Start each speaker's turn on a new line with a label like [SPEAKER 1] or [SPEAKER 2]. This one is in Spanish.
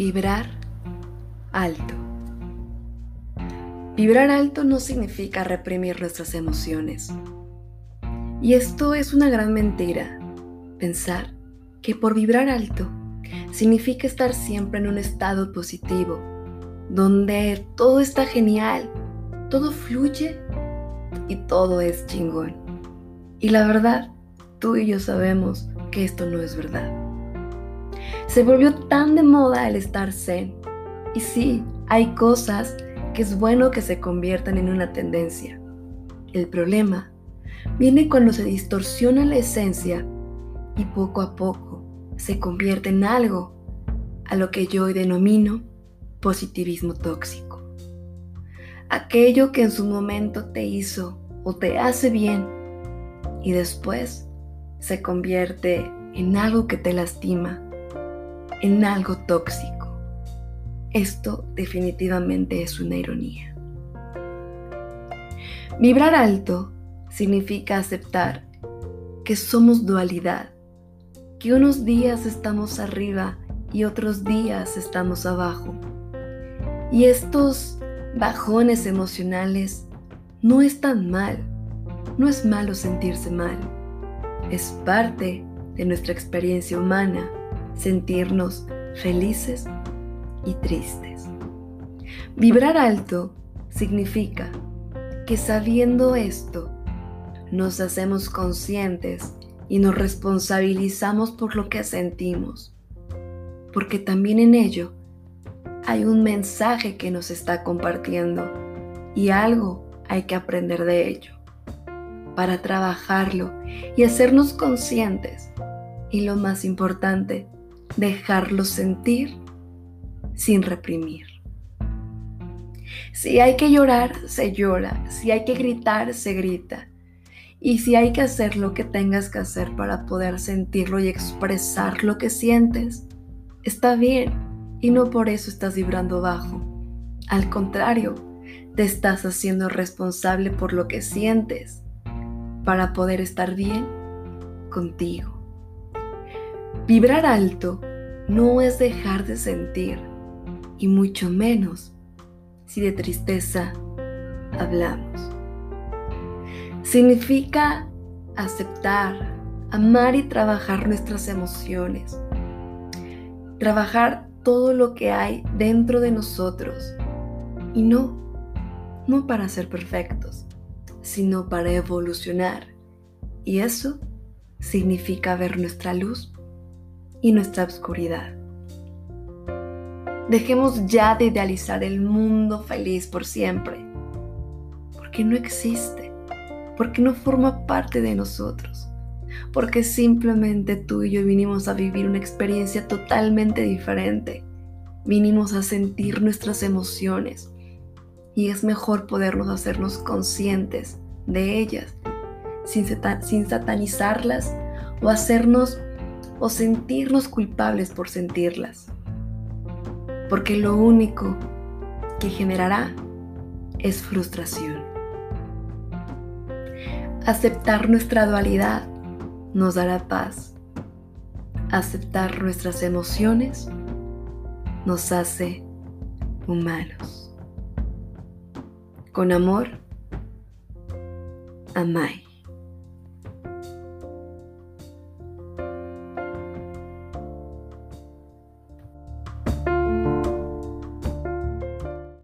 [SPEAKER 1] Vibrar alto. Vibrar alto no significa reprimir nuestras emociones. Y esto es una gran mentira. Pensar que por vibrar alto significa estar siempre en un estado positivo, donde todo está genial, todo fluye y todo es chingón. Y la verdad, tú y yo sabemos que esto no es verdad. Se volvió tan de moda el estar zen. Y sí, hay cosas que es bueno que se conviertan en una tendencia. El problema viene cuando se distorsiona la esencia y poco a poco se convierte en algo a lo que yo hoy denomino positivismo tóxico. Aquello que en su momento te hizo o te hace bien y después se convierte en algo que te lastima en algo tóxico. Esto definitivamente es una ironía. Vibrar alto significa aceptar que somos dualidad, que unos días estamos arriba y otros días estamos abajo. Y estos bajones emocionales no están mal, no es malo sentirse mal, es parte de nuestra experiencia humana sentirnos felices y tristes. Vibrar alto significa que sabiendo esto, nos hacemos conscientes y nos responsabilizamos por lo que sentimos, porque también en ello hay un mensaje que nos está compartiendo y algo hay que aprender de ello para trabajarlo y hacernos conscientes y lo más importante, dejarlo sentir sin reprimir. Si hay que llorar, se llora. Si hay que gritar, se grita. Y si hay que hacer lo que tengas que hacer para poder sentirlo y expresar lo que sientes, está bien. Y no por eso estás vibrando bajo. Al contrario, te estás haciendo responsable por lo que sientes para poder estar bien contigo. Vibrar alto no es dejar de sentir, y mucho menos si de tristeza hablamos. Significa aceptar, amar y trabajar nuestras emociones. Trabajar todo lo que hay dentro de nosotros. Y no, no para ser perfectos, sino para evolucionar. Y eso significa ver nuestra luz y nuestra oscuridad. Dejemos ya de idealizar el mundo feliz por siempre, porque no existe, porque no forma parte de nosotros, porque simplemente tú y yo vinimos a vivir una experiencia totalmente diferente, vinimos a sentir nuestras emociones y es mejor podernos hacernos conscientes de ellas sin, sin satanizarlas o hacernos o sentirnos culpables por sentirlas. Porque lo único que generará es frustración. Aceptar nuestra dualidad nos dará paz. Aceptar nuestras emociones nos hace humanos. Con amor, Amai.